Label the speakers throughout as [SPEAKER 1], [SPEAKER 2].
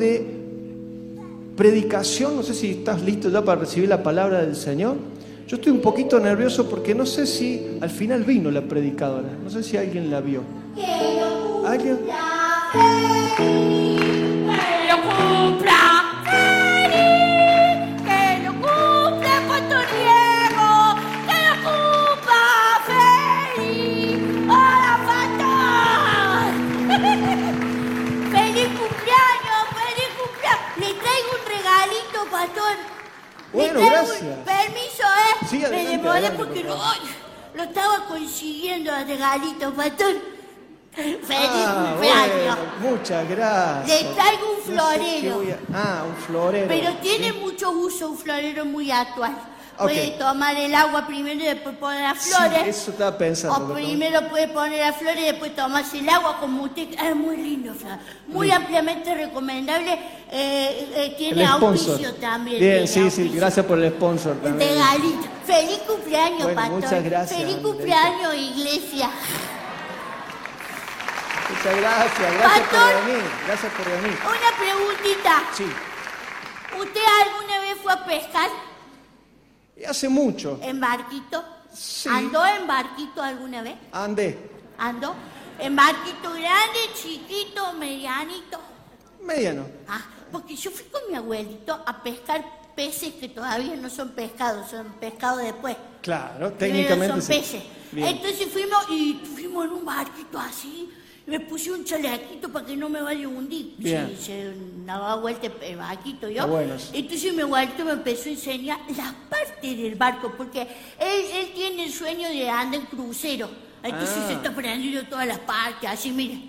[SPEAKER 1] de predicación, no sé si estás listo ya para recibir la palabra del Señor. Yo estoy un poquito nervioso porque no sé si al final vino la predicadora. No sé si alguien la vio. ¿Alguien? Bueno, gracias.
[SPEAKER 2] Permiso, ¿eh?
[SPEAKER 1] Sí, adelante,
[SPEAKER 2] Me demoré
[SPEAKER 1] adelante,
[SPEAKER 2] porque
[SPEAKER 1] por
[SPEAKER 2] lo, estaba consiguiendo el regalito, pastor. Feliz
[SPEAKER 1] Ah,
[SPEAKER 2] cumpleaños.
[SPEAKER 1] bueno, muchas gracias.
[SPEAKER 2] Le traigo un
[SPEAKER 1] No sé qué
[SPEAKER 2] florero.
[SPEAKER 1] a- Ah, un florero.
[SPEAKER 2] Pero tiene
[SPEAKER 1] Sí.
[SPEAKER 2] mucho uso, un florero muy actual. Puede tomar el agua primero y después poner las
[SPEAKER 1] Sí,
[SPEAKER 2] flores.
[SPEAKER 1] eso estaba pensando.
[SPEAKER 2] O primero puede poner las flores y después tomarse el agua como usted. Es muy lindo, Flor. Muy ampliamente recomendable. Eh, eh, tiene auspicio también.
[SPEAKER 1] Bien, sí, sí, gracias por el sponsor también.
[SPEAKER 2] Regalito. Feliz cumpleaños,
[SPEAKER 1] Bueno,
[SPEAKER 2] pastor.
[SPEAKER 1] muchas gracias,
[SPEAKER 2] Feliz cumpleaños, iglesia.
[SPEAKER 1] Muchas gracias, gracias
[SPEAKER 2] Pastor.
[SPEAKER 1] por venir. Gracias por venir.
[SPEAKER 2] Una preguntita.
[SPEAKER 1] Sí,
[SPEAKER 2] ¿Usted alguna vez fue a pescar
[SPEAKER 1] hace mucho.
[SPEAKER 2] en barquito?
[SPEAKER 1] Sí.
[SPEAKER 2] ¿Andó en barquito alguna vez?
[SPEAKER 1] Andé.
[SPEAKER 2] ¿Andó? ¿En barquito grande, chiquito, medianito?
[SPEAKER 1] Mediano.
[SPEAKER 2] Ah, porque yo fui con mi abuelito a pescar peces que todavía no son pescados, son pescados después.
[SPEAKER 1] Claro,
[SPEAKER 2] Primero
[SPEAKER 1] técnicamente
[SPEAKER 2] son
[SPEAKER 1] sí.
[SPEAKER 2] peces.
[SPEAKER 1] Bien.
[SPEAKER 2] Entonces fuimos y fuimos en un barquito así. Me puse un chalequito para que no me vaya a hundir.
[SPEAKER 1] Bien.
[SPEAKER 2] Sí, se daba vuelta el barquito yo.
[SPEAKER 1] Está bueno.
[SPEAKER 2] Entonces mi abuelito me empezó a enseñar las partes del barco, porque él, él tiene el sueño de andar en crucero. Entonces
[SPEAKER 1] Ah.
[SPEAKER 2] se está aprendiendo todas las partes, así mire.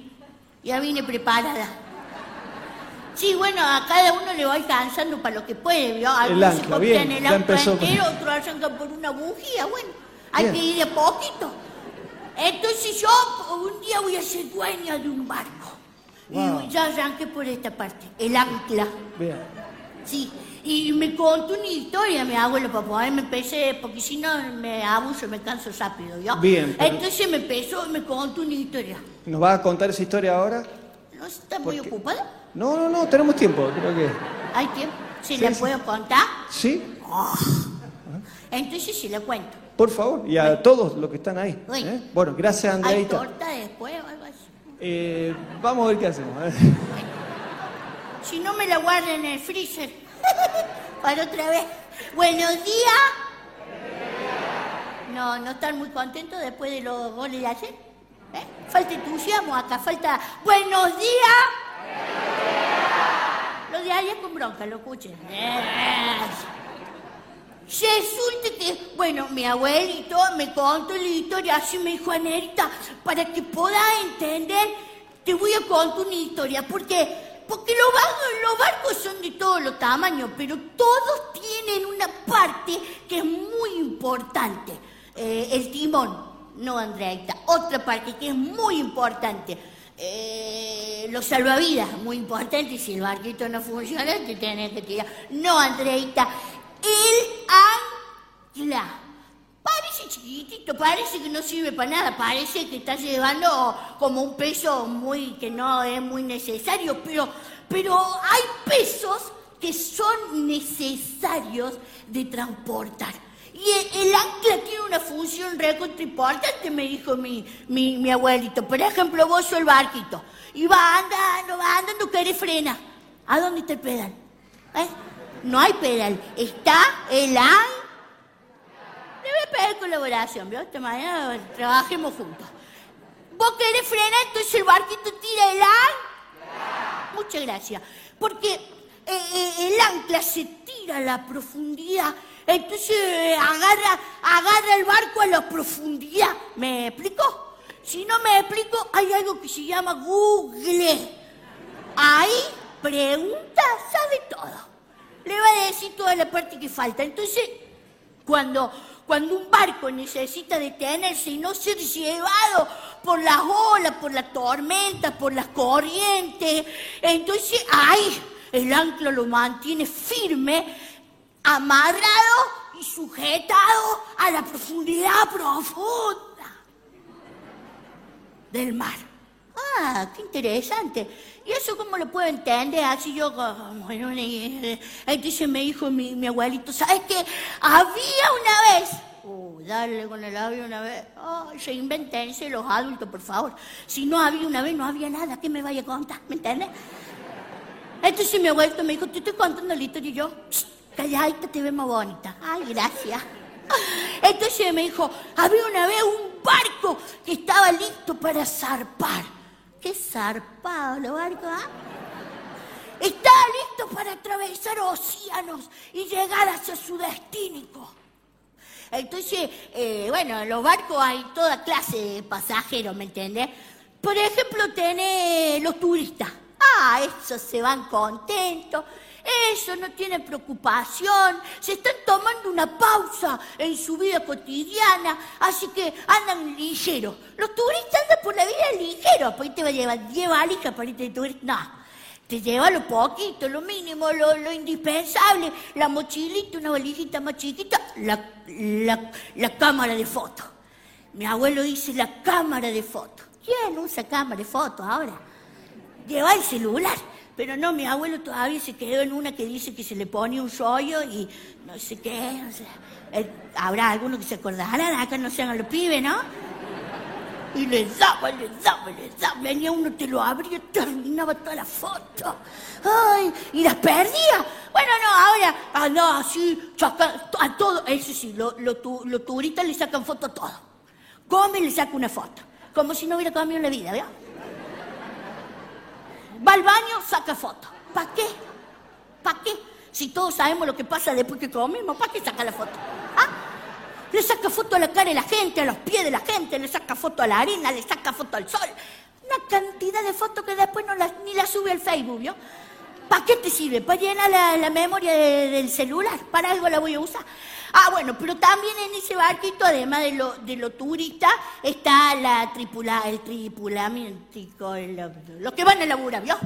[SPEAKER 2] Ya vine preparada. Sí, bueno, a cada uno le va alcanzando para lo que puede, ¿vio? Algunos se copian
[SPEAKER 1] bien,
[SPEAKER 2] el ancla entero, otros arrancan por una bujía, bueno, hay
[SPEAKER 1] Bien.
[SPEAKER 2] que ir de poquito. Entonces yo un día voy a ser dueña de un barco.
[SPEAKER 1] Wow.
[SPEAKER 2] Y ya arranqué por esta parte, el ancla.
[SPEAKER 1] Bien.
[SPEAKER 2] Sí, y me contó una historia mi abuelo para poderme empecé, porque si no me abuso, me canso rápido, ¿yo?
[SPEAKER 1] Bien, pero-
[SPEAKER 2] Entonces me empezó, me contó una historia.
[SPEAKER 1] ¿Nos va a contar esa historia ahora?
[SPEAKER 2] ¿No está muy ocupada?
[SPEAKER 1] No, no, no, tenemos tiempo, creo que.
[SPEAKER 2] ¿Hay tiempo? ¿Se
[SPEAKER 1] Sí,
[SPEAKER 2] la
[SPEAKER 1] sí.
[SPEAKER 2] puedo contar?
[SPEAKER 1] Sí,
[SPEAKER 2] Entonces se la cuento.
[SPEAKER 1] Por favor, y a todos los que están ahí.
[SPEAKER 2] Uy.
[SPEAKER 1] ¿eh? Bueno, gracias,
[SPEAKER 2] ¿Hay
[SPEAKER 1] Andreita.
[SPEAKER 2] torta después o algo así?
[SPEAKER 1] Eh, vamos a ver qué hacemos. ¿eh?
[SPEAKER 2] Si no me la guardan en el freezer. Para otra vez. Buenos días. No, no están muy contentos después de los goles de ayer. ¿Eh? Falta entusiasmo acá, falta. Buenos días. Lo de ayer con bronca, lo escuchen. Resulta que, bueno, mi abuelito me contó la historia, así me dijo Anerita, para que puedas entender, te voy a contar una historia, porque, porque los, barcos, los barcos son de todos los tamaños, pero todos tienen una parte que es muy importante, Eh, el timón, no Andreita, otra parte que es muy importante. Eh, los salvavidas, muy importante, si el barquito no funciona, te tenés que tirar. No, Andreita, el ancla. Parece chiquitito, parece que no sirve para nada, parece que está llevando como un peso muy que no es muy necesario, pero, pero hay pesos que son necesarios de transportar. Y el, el ancla tiene una función recontra importante, me dijo mi, mi, mi abuelito. Por ejemplo, vos sos el barquito y va andando, va andando, querés frena. ¿A dónde está el pedal? ¿Eh? No hay pedal, está el ancla. Le voy a pedir colaboración, ¿vio? Esta mañana trabajemos juntos. Vos querés frenar, entonces el barquito tira el ancla. Muchas gracias. Porque eh, eh, el ancla se tira a la profundidad, entonces eh, agarra, agarra el barco a la profundidad. ¿Me explico? Si no me explico, hay algo que se llama Google. Ahí pregunta, sabe todo. Le va a decir toda la parte que falta. Entonces, cuando, cuando un barco necesita detenerse y no ser llevado por las olas, por la tormenta, por las corrientes, entonces ahí el ancla lo mantiene firme, amarrado y sujetado a la profundidad profunda del mar. Ah, qué interesante. ¿Y eso cómo lo puedo entender? Así yo, bueno, entonces me dijo mi, mi abuelito, ¿sabes qué? Había una vez Uh, darle con el labio una vez. Oh, se inventense los adultos, por favor. Si no había una vez, no había nada. ¿Qué me vaya a contar? ¿Me entiendes? Entonces mi abuelo me dijo, te estoy contando la historia y yo, calladita, te ves más bonita. Ay, gracias. Entonces me dijo, había una vez un barco que estaba listo para zarpar. ¿Qué zarpado los barcos, ah? Estaba listo para atravesar océanos y llegar hacia su destino. Entonces, eh, bueno, en los barcos hay toda clase de pasajeros, ¿me entiendes? Por ejemplo, tenés los turistas. Ah, esos se van contentos. Eso no tienen preocupación, se están tomando una pausa en su vida cotidiana, así que andan ligeros. Los turistas andan por la vida ligeros, pues te va a llevar 10 valijas para irte de turista. No, te lleva lo poquito, lo mínimo, lo, indispensable, la mochilita, una valijita más chiquita, la, cámara de foto. Mi abuelo dice la cámara de foto. ¿Quién usa cámara de foto ahora? Lleva el celular. Pero no, mi abuelo todavía se quedó en una que dice que se le pone un rollo y no sé qué. Eh, habrá alguno que se acordará, acá no se hagan los pibes, ¿no? Y le daba, le daba, le daba. Venía uno, te lo abría, terminaba toda la foto. Ay, y las perdía. Bueno, no, ahora, ah, no, así, a todo. Eso sí, los lo, lo, turistas le sacan foto a todo. Come y le saca una foto. Como si no hubiera comido en la vida, ¿verdad? Va al baño, saca foto. ¿Para qué? ¿Para qué? Si todos sabemos lo que pasa después que comemos, ¿para qué saca la foto? ¿Ah? le saca foto a la cara de la gente, a los pies de la gente, le saca foto a la arena, le saca foto al sol. Una cantidad de fotos que después ni la sube al Facebook, ¿vio? ¿Para qué te sirve? ¿Para llenar la, memoria del celular? ¿Para algo la voy a usar? Ah, bueno, pero también en ese barquito, además de lo, de lo turista, está la tripula, el tripulamiento, los que van a laburar, ¿vio?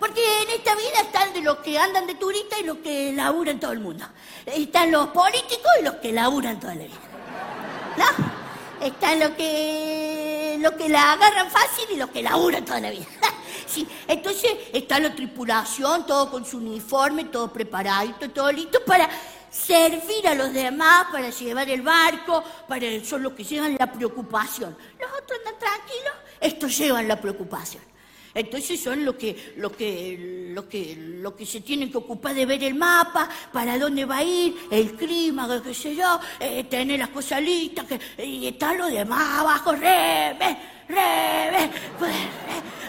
[SPEAKER 2] Porque en esta vida están de los que andan de turista y los que laburan todo el mundo. Están los políticos y los que laburan toda la vida. ¿no? Están los que, los que la agarran fácil y los que laburan toda la vida. Entonces está la tripulación, todo con su uniforme, todo preparadito, todo listo para servir a los demás, para llevar el barco, para son los que llevan la preocupación. Los otros andan tranquilos, estos llevan la preocupación. Entonces son los que, lo que, lo que, lo que se tienen que ocupar de ver el mapa, para dónde va a ir, el clima, qué sé yo, eh, tener las cosas listas, que, y está lo demás abajo, rebe, pues,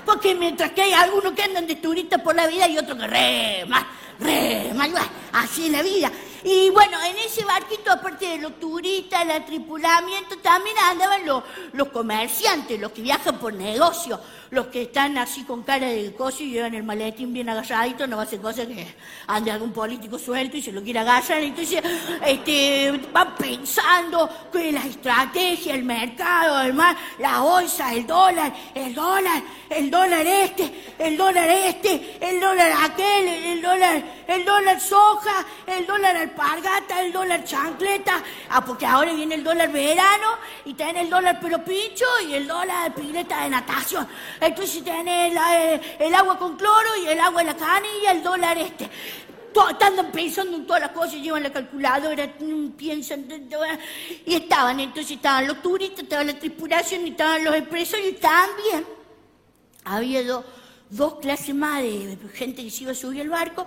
[SPEAKER 2] porque mientras que hay algunos que andan de turistas por la vida y otros que reman, reman, así es la vida. Y bueno, en ese barquito, aparte de los turistas, el tripulamiento, también andaban los, los comerciantes, los que viajan por negocio, los que están así con cara de coso y llevan el maletín bien agarradito, no va a ser cosa que ande algún político suelto y se lo quiera agarrar. Entonces, este, van pensando que la estrategia, el mercado, además, la bolsa, el dólar, el dólar, el dólar este, el dólar este, el dólar aquel, el dólar, el dólar soja, el dólar alpargata, el dólar chancleta, ah, porque ahora viene el dólar verano y tiene el dólar pero pincho y el dólar pileta de natación. Entonces tenés el agua con cloro y el agua en la canilla, el dólar este. Están pensando en todas las cosas, llevan la calculadora, piensan. Y estaban, entonces estaban los turistas, estaban la tripulación, estaban los empresarios y también había dos clases más de gente que se iba a subir al barco.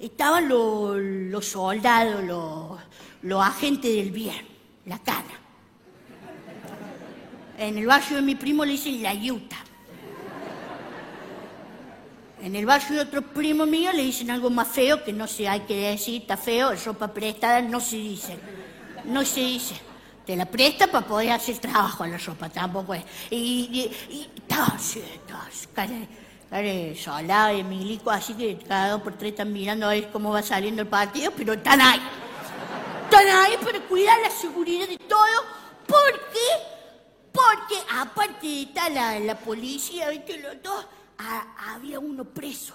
[SPEAKER 2] Estaban los, soldados, los, los agentes del bien, la cana. En el barrio de mi primo le dicen la yuta. En el barrio de otro primo mío le dicen algo más feo que no se hay que decir, está feo, ropa prestada, no se dice. No se dice. Te la presta para poder hacer trabajo en la ropa, tampoco es. Y, y, y tos, tos, cara, cara de milico, así que cada dos por tres están mirando a ver cómo va saliendo el partido, pero están ahí. Están ahí para cuidar la seguridad de todo. ¿Por qué? Porque aparte está la, la policía, ¿viste? Los dos había uno preso.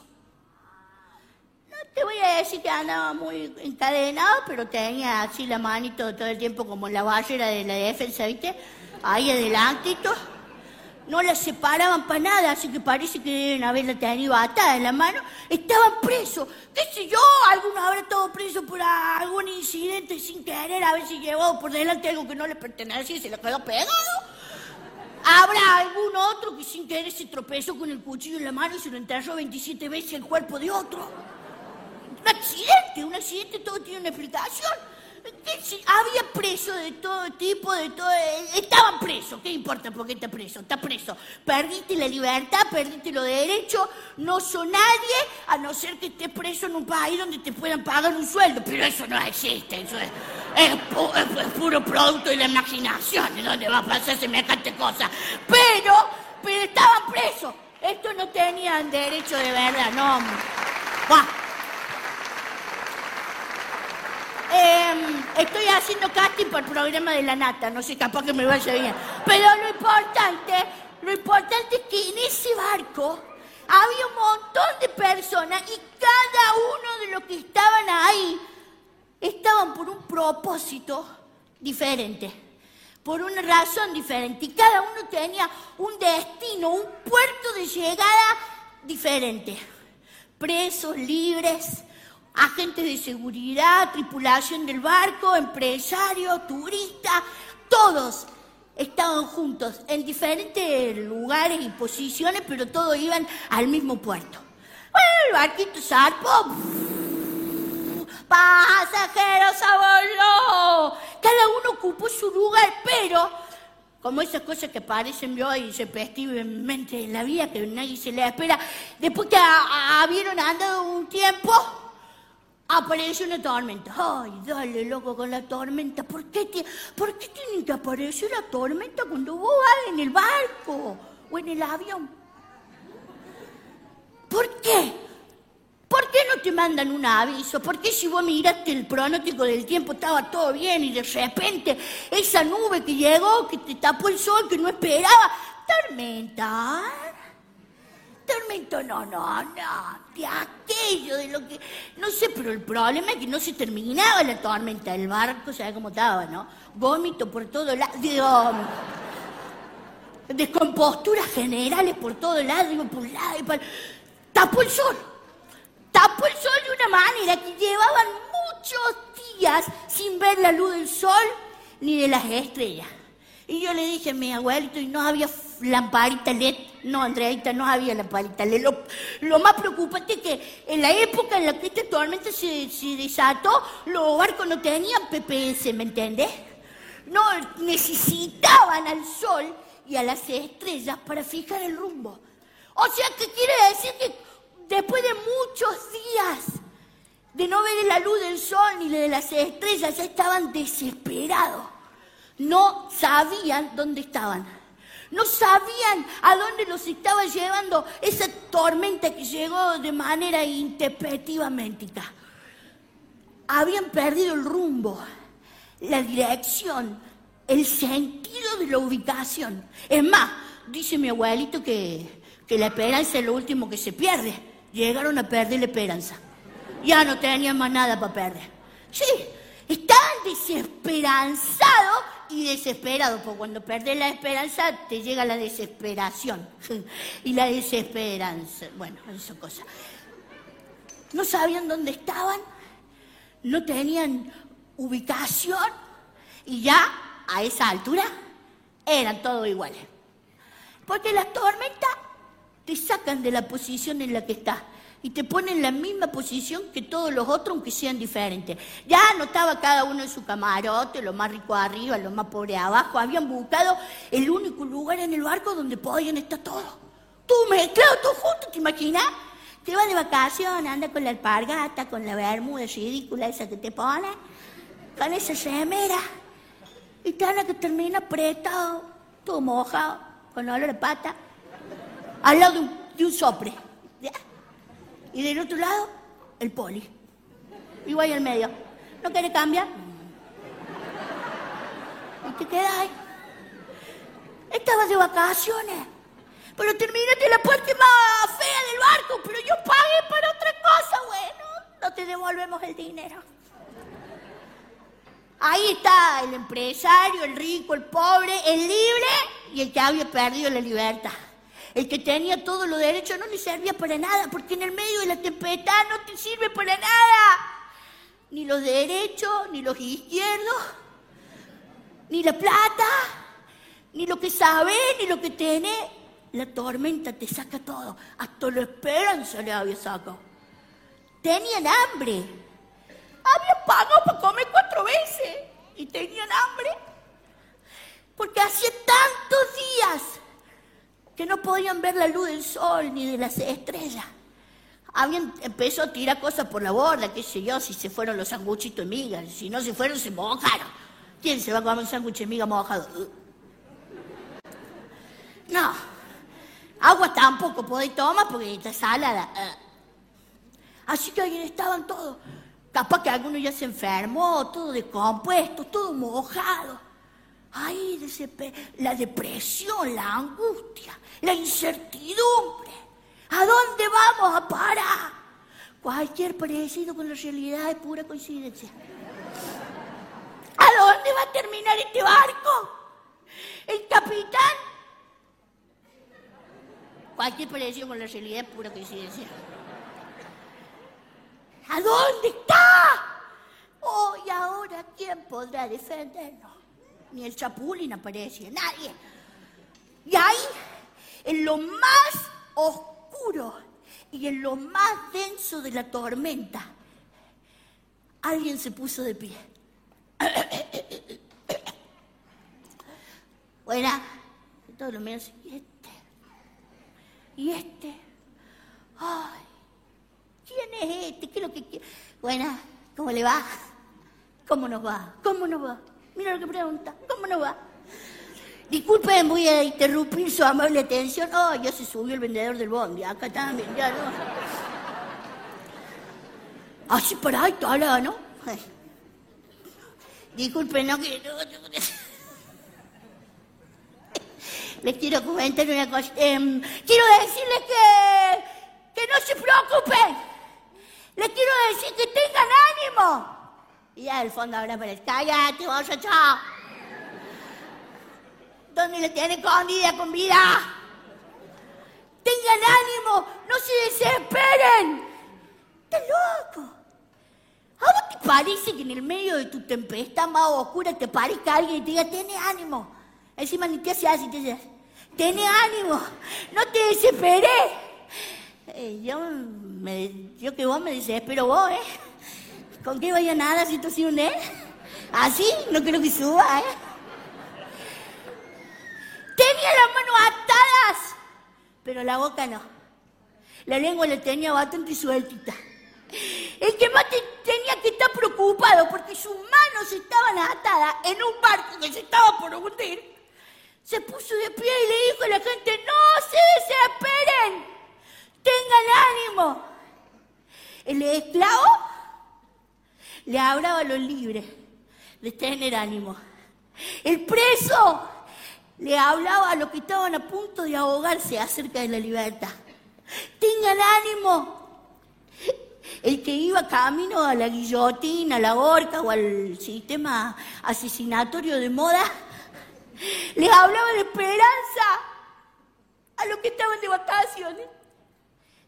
[SPEAKER 2] No te voy a decir que andaba muy encadenado, pero tenía así la manito todo el tiempo como la barrera de la defensa, ¿viste? Ahí adelantito. no la separaban para nada, así que parece que deben haberla tenido atada en la mano. Estaban presos. ¿Qué sé yo? Algunos habrán estado presos por algún incidente sin querer, a ver si llevó por delante algo que no le pertenecía y se le quedó pegado. Habrá algún otro que sin querer se tropezó con el cuchillo en la mano y se lo enterró 27 veces el cuerpo de otro. Un accidente, un accidente, todo tiene una explicación. Había presos de todo tipo, de todo. Estaban presos, ¿qué importa por qué está preso? Está preso. Perdiste la libertad, perdiste los derechos, no son nadie, a no ser que estés preso en un país donde te puedan pagar un sueldo. Pero eso no existe, eso es, es, puro producto de la imaginación, ¿de dónde va a pasar semejante cosa? Pero, pero estaban presos. Estos no tenían derecho de verdad, no. Em, estoy haciendo casting para el programa de la nata, no sé, capaz que me vaya bien. Pero lo importante, lo importante es que en ese barco había un montón de personas y cada uno de los que estaban ahí estaban por un propósito diferente, por una razón diferente. Y cada uno tenía un destino, un puerto de llegada diferente. Presos, libres, agentes de seguridad, tripulación del barco, empresarios, turistas, todos estaban juntos en diferentes lugares y posiciones, pero todos iban al mismo puerto. Bueno, el barquito zarpó. Pasajeros a. Cada uno ocupó su lugar, pero como esas cosas que parecen hoy repetidamente en la vida, que nadie se le espera, después que habieron andado un tiempo, Aparece una tormenta. Ay, dale, loco, con la tormenta. ¿Por qué, ¿Por qué tiene que aparecer la tormenta cuando vos vas en el barco o en el avión? ¿Por qué? ¿Por qué no te mandan un aviso? ¿Por qué si vos miraste el pronóstico del tiempo estaba todo bien y de repente esa nube que llegó, que te tapó el sol, que no esperaba, tormenta? Tormento, no, no, no, de aquello, de lo que... No sé, pero el problema es que no se terminaba la tormenta. El barco, ¿sabes cómo estaba, no? Vómito por todo lado, digo... Descomposturas generales por todo lado, digo, por un lado y por... Tapó el sol. Tapó el sol de una manera que llevaban muchos días sin ver la luz del sol ni de las estrellas. Y yo le dije a mi abuelito, y no había lamparita LED. No, Andreita, no había lamparita LED. Lo, más preocupante es que en la época en la que esta tormenta se, desató, los barcos no tenían PPS, ¿me entiendes? No, necesitaban al sol y a las estrellas para fijar el rumbo. O sea, que quiere decir que después de muchos días de no ver la luz del sol ni de las estrellas, ya estaban desesperados. No sabían dónde estaban. No sabían a dónde los estaba llevando esa tormenta que llegó de manera intempestivamente. Habían perdido el rumbo, la dirección, el sentido de la ubicación. Es más, dice mi abuelito que, que la esperanza es lo último que se pierde. Llegaron a perder la esperanza. Ya no tenían más nada para perder. Sí, estaban desesperanzados y desesperado, porque cuando perdés la esperanza te llega la desesperación. y la desesperanza, bueno, eso cosa. No sabían dónde estaban, no tenían ubicación y ya a esa altura eran todos iguales. Porque las tormentas te sacan de la posición en la que estás y te ponen en la misma posición que todos los otros, aunque sean diferentes. Ya no estaba cada uno en su camarote, lo más rico arriba, lo más pobre abajo. Habían buscado el único lugar en el barco donde podían estar todos. Tú mezclado, todo junto, ¿te imaginas? Te vas de vacaciones, anda con la alpargata, con la bermuda ridícula esa que te pone, con esa semera, y te a que termina apretado, todo mojado, con olor de pata, al lado de un, de un sopre. Y del otro lado, el poli. Igual en el medio. ¿No quiere cambiar? Y te quedas ahí. Estabas de vacaciones. Pero terminaste la parte más fea del barco. Pero yo pagué para otra cosa. Bueno, no te devolvemos el dinero. Ahí está el empresario, el rico, el pobre, el libre y el que había perdido la libertad. El que tenía todos los derechos no le servía para nada, porque en el medio de la tempestad no te sirve para nada. Ni los derechos, ni los izquierdos, ni la plata, ni lo que sabe, ni lo que tiene. La tormenta te saca todo. Hasta la esperanza le había sacado. Tenían hambre. Había pagado para comer cuatro veces y tenían hambre. Porque hacía tantos días que no podían ver la luz del sol ni de las estrellas. Habían empezó a tirar cosas por la borda, qué sé yo, si se fueron los sanguchitos de miga, si no se fueron, se mojaron. ¿Quién se va a comer un sándwich de miga mojado? No. Agua tampoco podéis tomar porque está salada. Así que ahí estaban todos. Capaz que alguno ya se enfermó, todo descompuesto, todo mojado. Ay, la depresión, la angustia, la incertidumbre. ¿A dónde vamos a parar? Cualquier parecido con la realidad es pura coincidencia. ¿A dónde va a terminar este barco? El capitán. Cualquier parecido con la realidad es pura coincidencia. ¿A dónde está? Oh, y ahora, ¿quién podrá defendernos? Ni el chapulín aparece, nadie. Y ahí, en lo más oscuro y en lo más denso de la tormenta, alguien se puso de pie. Buena, todo lo menos, y este, y este, ay, ¿quién es este? ¿Qué es lo que quiere? Buena, ¿cómo le va? ¿Cómo nos va? ¿Cómo nos va? Mira lo que pregunta, ¿cómo nos va? Disculpen, voy a interrumpir su amable atención. Oh, ya se subió el vendedor del bondi, acá también, ya no. Así para ahí, toda ¿no? Disculpen, no que... Les quiero comentar una cosa. Em, quiero decirles que, que no se preocupen. Les quiero decir que tengan ánimo. Y al fondo ahora el cállate, vos, chao. ¿Dónde le tiene escondida con vida? Tengan ánimo, no se desesperen. ¡Estás loco! ¿A vos te parece que en el medio de tu tempestad más oscura te parezca alguien y te diga, tiene ánimo? Encima ni te hace así, te dice, tiene ánimo, no te desesperé. Eh, yo, yo que vos me desespero vos, ¿eh? ¿Con qué vaya nada situación, eh? Así, no creo que suba, ¿eh? Tenía las manos atadas, pero la boca no. La lengua la tenía bastante sueltita. El que más tenía que estar preocupado porque sus manos estaban atadas en un barco que se estaba por hundir, se puso de pie y le dijo a la gente, no se desesperen, tengan ánimo. El esclavo le hablaba a los libres de tener ánimo. El preso le hablaba a los que estaban a punto de ahogarse acerca de la libertad. Tengan ánimo, el que iba camino a la guillotina, a la horca o al sistema asesinatorio de moda, les hablaba de esperanza a los que estaban de vacaciones.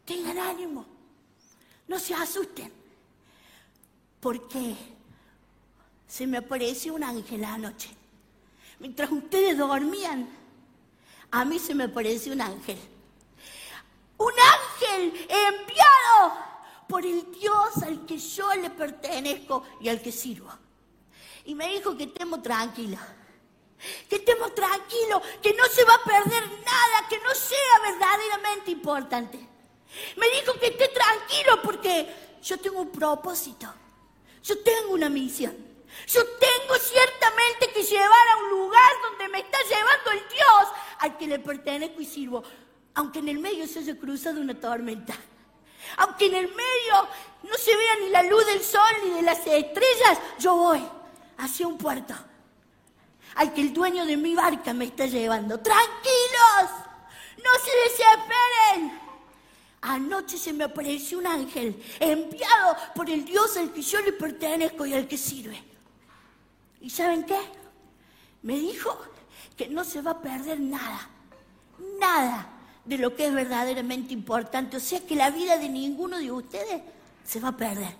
[SPEAKER 2] Tengan ánimo, no se asusten, porque se me apareció un ángel anoche. Mientras ustedes dormían, a mí se me apareció un ángel. Un ángel enviado por el Dios al que yo le pertenezco y al que sirvo. Y me dijo que estemos tranquilos, que estemos tranquilos, que no se va a perder nada, que no sea verdaderamente importante. Me dijo que esté tranquilo porque yo tengo un propósito, yo tengo una misión. Yo tengo ciertamente que llevar a un lugar donde me está llevando el Dios al que le pertenezco y sirvo, aunque en el medio se haya cruzado una tormenta. Aunque en el medio no se vea ni la luz del sol ni de las estrellas, yo voy hacia un puerto al que el dueño de mi barca me está llevando. Tranquilos, no se desesperen. Anoche se me apareció un ángel enviado por el Dios al que yo le pertenezco y al que sirve. ¿Y saben qué? Me dijo que no se va a perder nada, nada de lo que es verdaderamente importante. O sea que la vida de ninguno de ustedes se va a perder,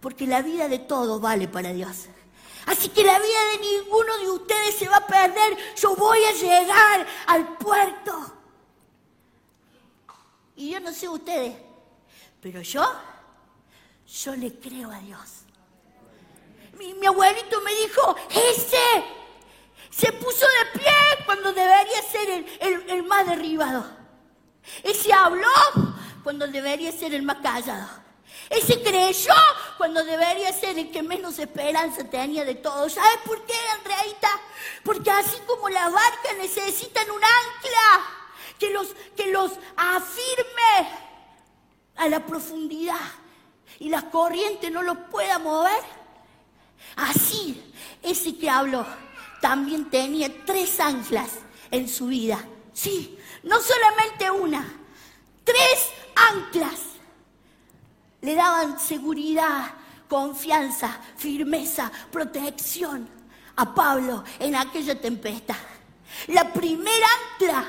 [SPEAKER 2] porque la vida de todos vale para Dios. Así que la vida de ninguno de ustedes se va a perder. Yo voy a llegar al puerto. Y yo no sé ustedes, pero yo, yo le creo a Dios. Mi, abuelito me dijo, ese se puso de pie cuando debería ser el, el más derribado. Ese habló cuando debería ser el más callado. Ese creyó cuando debería ser el que menos esperanza tenía de todos. ¿Sabes por qué, Andreita? Porque así como las barcas necesitan un ancla que los, que los afirme a la profundidad y la corriente no los pueda mover, así ese que habló también tenía tres anclas en su vida. Sí, no solamente una, tres anclas le daban seguridad, confianza, firmeza, protección a Pablo en aquella tempestad. La primera ancla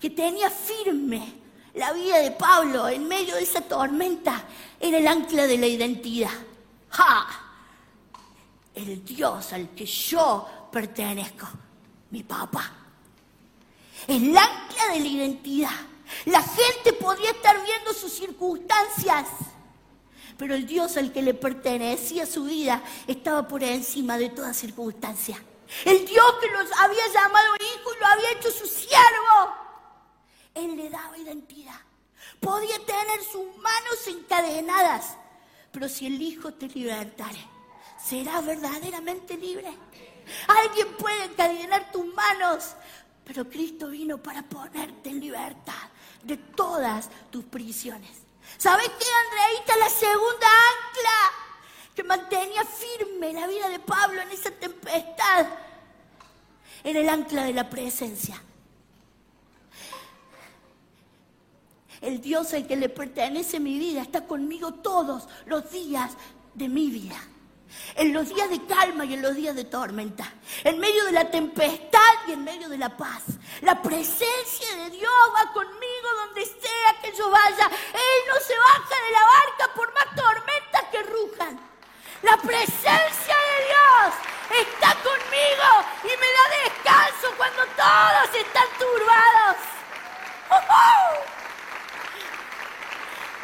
[SPEAKER 2] que tenía firme la vida de Pablo en medio de esa tormenta era el ancla de la identidad. ¡Ja! El Dios al que yo pertenezco, mi papá. El ancla de la identidad. La gente podía estar viendo sus circunstancias, pero el Dios al que le pertenecía su vida estaba por encima de toda circunstancia. El Dios que los había llamado hijo y lo había hecho su siervo. Él le daba identidad. Podía tener sus manos encadenadas, pero si el Hijo te libertare, será verdaderamente libre. Alguien puede encadenar tus manos, pero Cristo vino para ponerte en libertad de todas tus prisiones. ¿Sabes qué, Andreita? La segunda ancla que mantenía firme la vida de Pablo en esa tempestad era el ancla de la presencia. El Dios al que le pertenece mi vida está conmigo todos los días de mi vida en los días de calma y en los días de tormenta, en medio de la tempestad y en medio de la paz. La presencia de Dios va conmigo donde sea que yo vaya. Él no se baja de la barca por más tormentas que rujan. La presencia de Dios está conmigo y me da descanso cuando todos están turbados.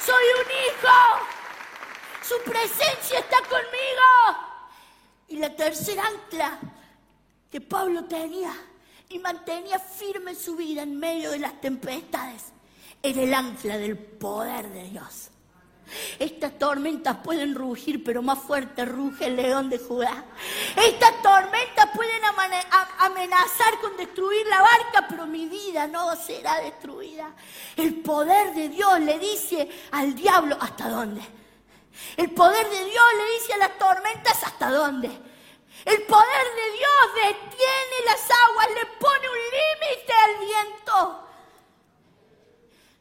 [SPEAKER 2] Soy un hijo su presencia está conmigo. Y la tercera ancla que Pablo tenía y mantenía firme su vida en medio de las tempestades era el ancla del poder de Dios. Estas tormentas pueden rugir, pero más fuerte ruge el león de Judá. Estas tormentas pueden amenazar con destruir la barca, pero mi vida no será destruida. El poder de Dios le dice al diablo, ¿hasta dónde? El poder de Dios le dice a las tormentas hasta dónde. El poder de Dios detiene las aguas, le pone un límite al viento.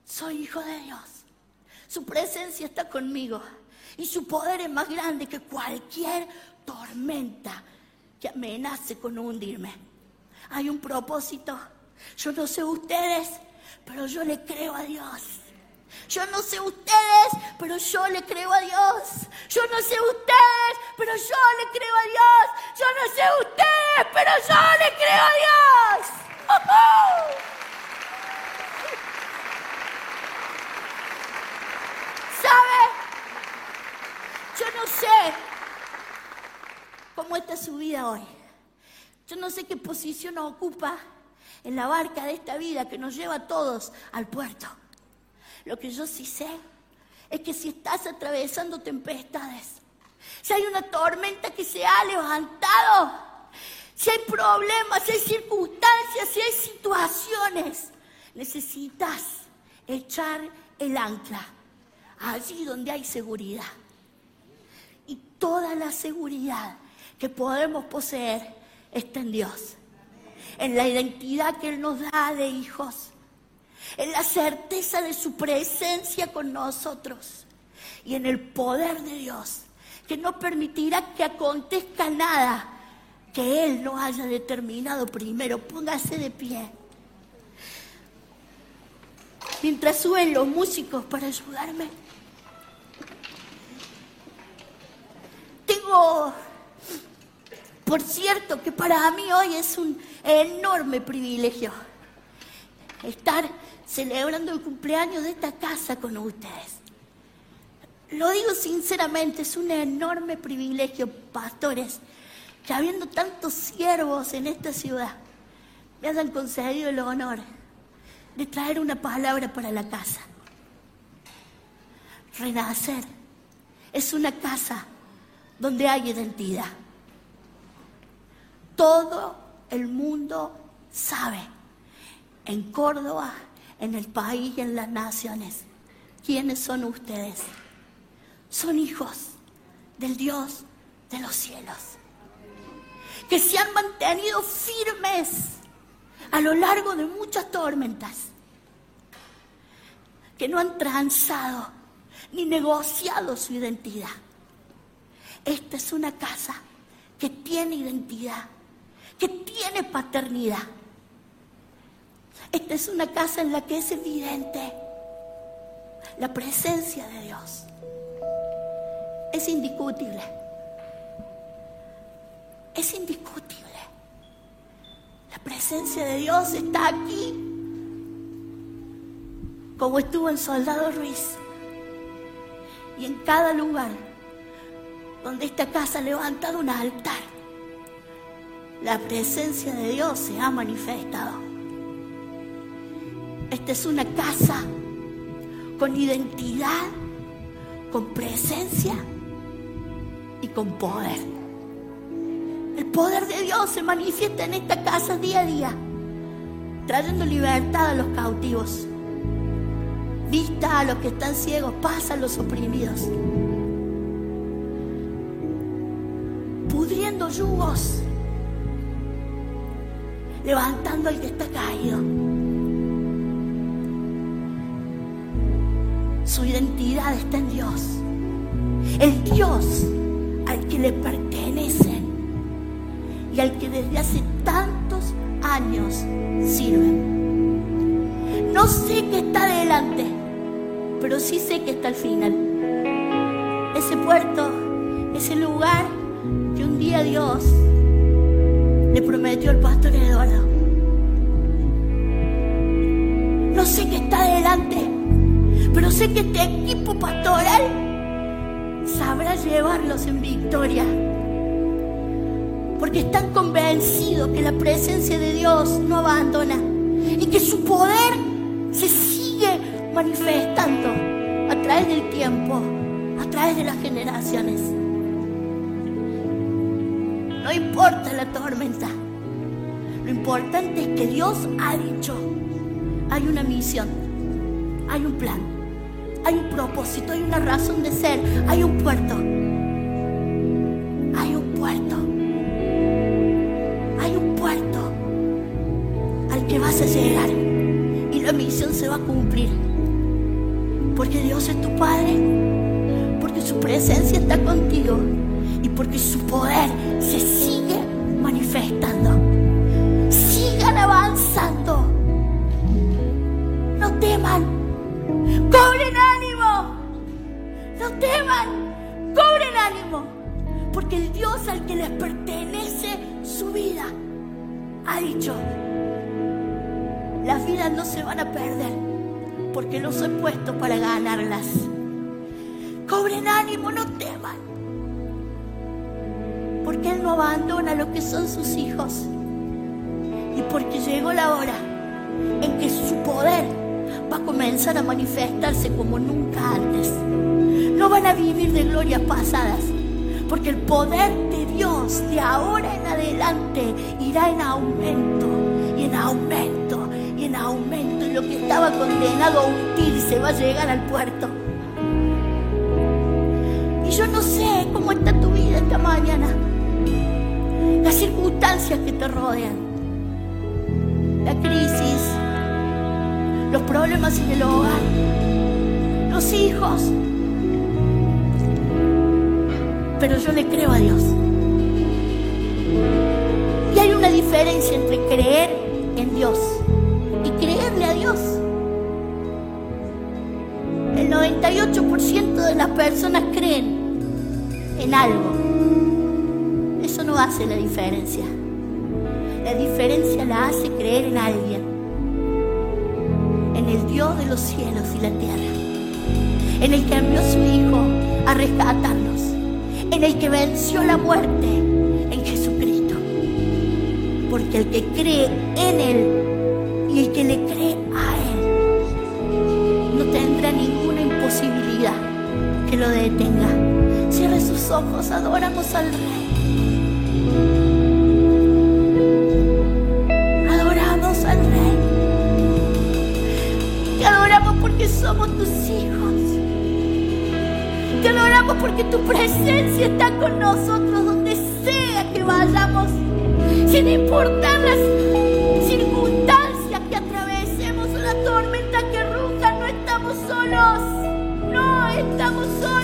[SPEAKER 2] Soy hijo de Dios. Su presencia está conmigo y su poder es más grande que cualquier tormenta que amenace con hundirme. Hay un propósito. Yo no sé ustedes, pero yo le creo a Dios. Yo no sé ustedes, pero yo le creo a Dios. Yo no sé ustedes, pero yo le creo a Dios. Yo no sé ustedes, pero yo le creo a Dios. Yo no sé cómo está su vida hoy. Yo no sé qué posición ocupa en la barca de esta vida que nos lleva a todos al puerto. Lo que yo sí sé es que si estás atravesando tempestades, si hay una tormenta que se ha levantado, si hay problemas, si hay circunstancias, si hay situaciones, necesitas echar el ancla allí donde hay seguridad. Y toda la seguridad que podemos poseer está en Dios, en la identidad que Él nos da de hijos en la certeza de su presencia con nosotros y en el poder de Dios, que no permitirá que acontezca nada que Él lo haya determinado primero. Póngase de pie. Mientras suben los músicos para ayudarme. Por cierto, que para mí hoy es un enorme privilegio estar celebrando el cumpleaños de esta casa con ustedes. Lo digo sinceramente, es un enorme privilegio, pastores, que habiendo tantos siervos en esta ciudad, me hayan concedido el honor de traer una palabra para la casa. Renacer es una casa donde hay identidad. Todo el mundo sabe, en Córdoba, en el país y en las naciones, quiénes son ustedes. Son hijos del Dios de los cielos, que se han mantenido firmes a lo largo de muchas tormentas, que no han transado ni negociado su identidad. Esta es una casa que tiene identidad, que tiene paternidad. Esta es una casa en la que es evidente la presencia de Dios. Es indiscutible. Es indiscutible. La presencia de Dios está aquí, como estuvo en Soldado Ruiz. Y en cada lugar donde esta casa ha levantado un altar, la presencia de Dios se ha manifestado. Esta es una casa con identidad, con presencia y con poder. El poder de Dios se manifiesta en esta casa día a día, trayendo libertad a los cautivos, vista a los que están ciegos, paz a los oprimidos, pudriendo yugos, levantando al que está caído. Su identidad está en Dios. El Dios al que le pertenecen y al que desde hace tantos años sirven. No sé qué está adelante, pero sí sé que está al final. Ese puerto, ese lugar Dios le prometió al pastor Eduardo. No sé qué está adelante, pero sé que este equipo pastoral sabrá llevarlos en victoria. Porque están convencidos que la presencia de Dios no abandona y que su poder se sigue manifestando a través del tiempo, a través de las generaciones. No importa la tormenta, lo importante es que Dios ha dicho, hay una misión, hay un plan, hay un propósito, hay una razón de ser, hay un puerto. Hay un puerto. Hay un puerto al que vas a llegar y la misión se va a cumplir. Porque Dios es tu Padre, porque su presencia está contigo y porque su poder se son sus hijos. Y porque llegó la hora en que su poder va a comenzar a manifestarse como nunca antes. No van a vivir de glorias pasadas, porque el poder de Dios de ahora en adelante irá en aumento y en aumento y en aumento. Y lo que estaba condenado a hundirse va a llegar al puerto. Y yo no sé cómo está tu vida esta mañana, las circunstancias que te rodean, la crisis, los problemas en el hogar, los hijos. Pero yo le creo a Dios. diferencia entre creer en Dios y creerle a Dios. El 98% de las personas creen en algo. Hace la diferencia. La diferencia la hace creer en alguien. En el Dios de los cielos y la tierra. En el que envió su Hijo a rescatarnos. En el que venció la muerte. En Jesucristo. Porque el que cree en Él y el que le cree a Él no tendrá ninguna imposibilidad que lo detenga. Cierre sus ojos, adoramos al Rey. Porque tu presencia está con nosotros donde sea que vayamos. Sin importar las circunstancias que atravesemos o la tormenta que ruja, no estamos solos. No estamos solos.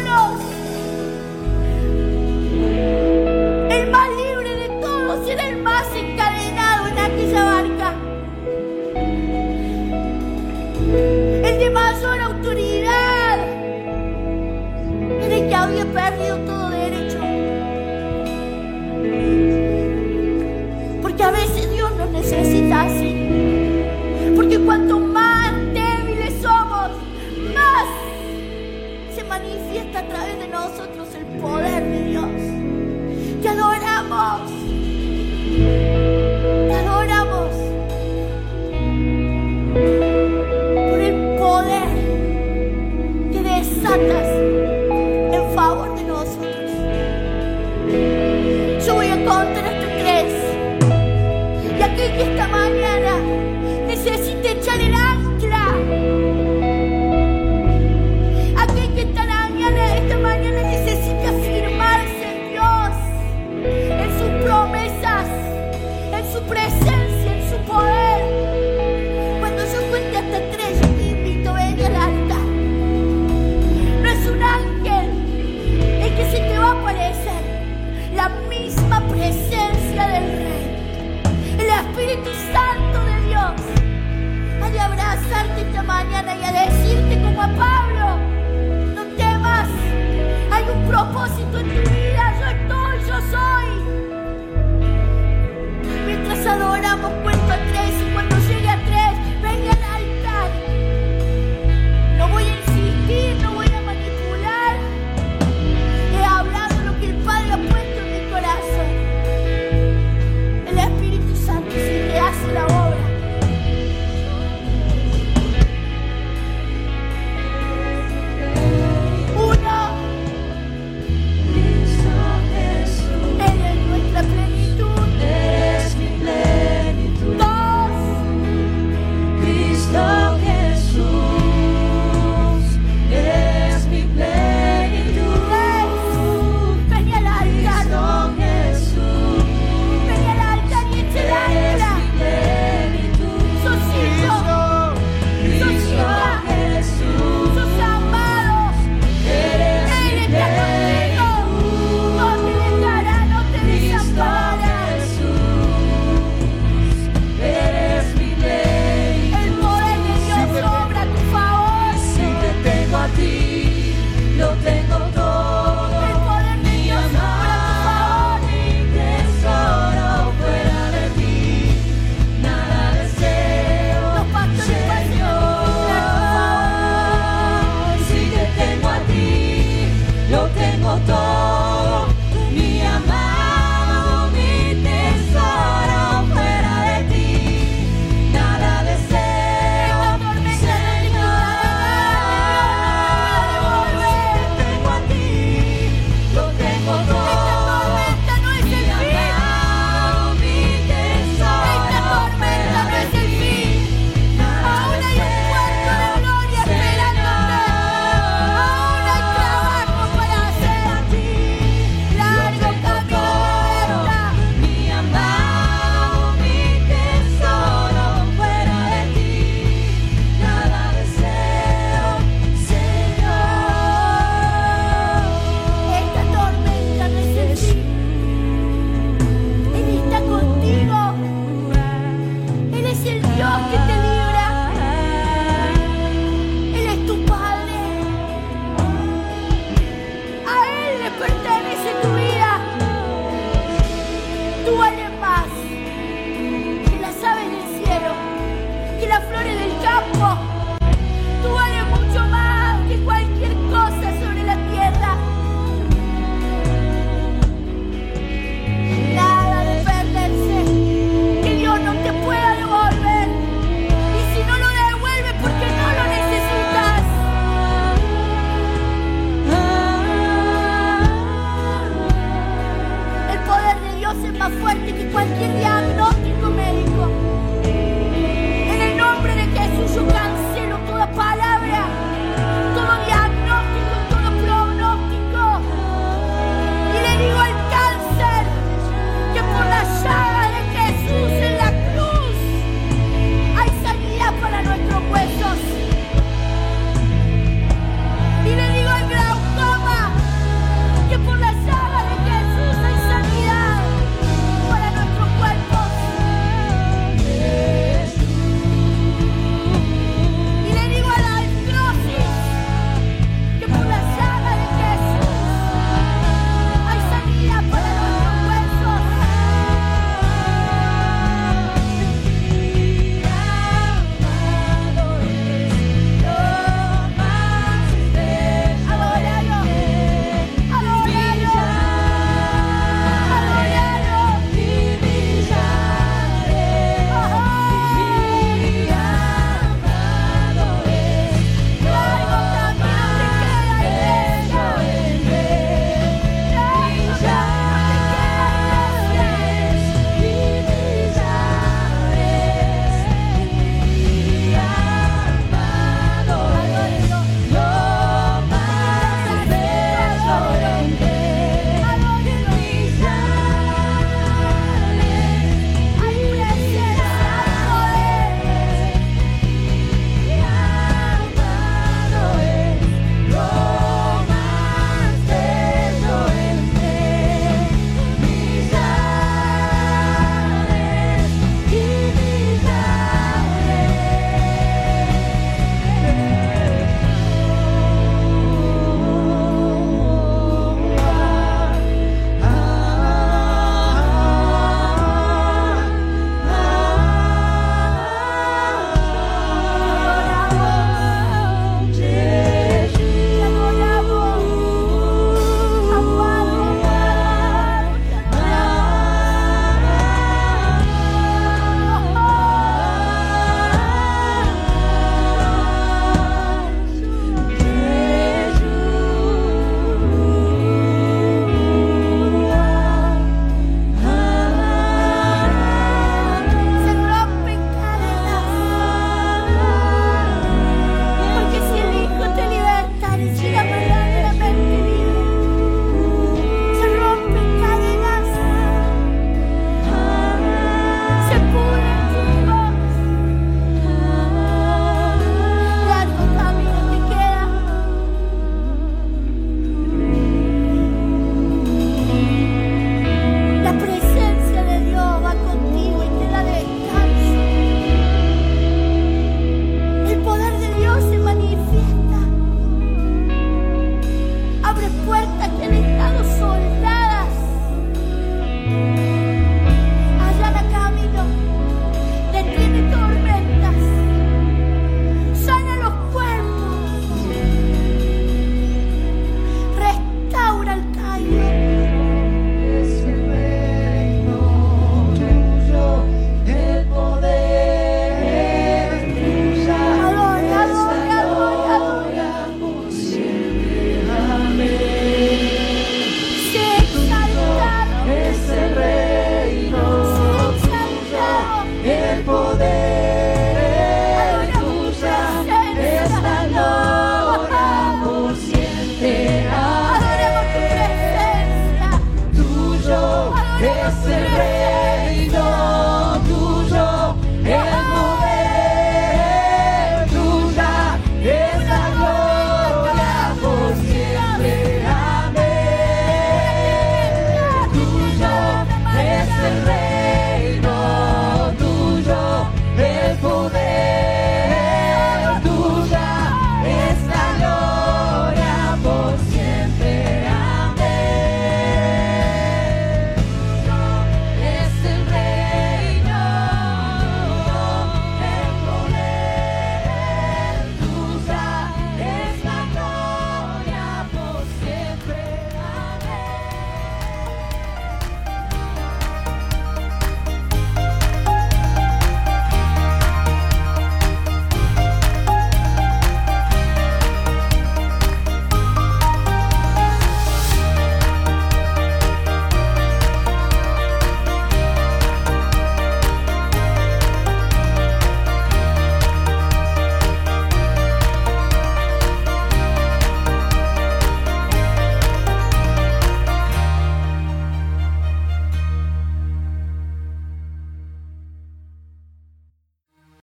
[SPEAKER 2] Come on.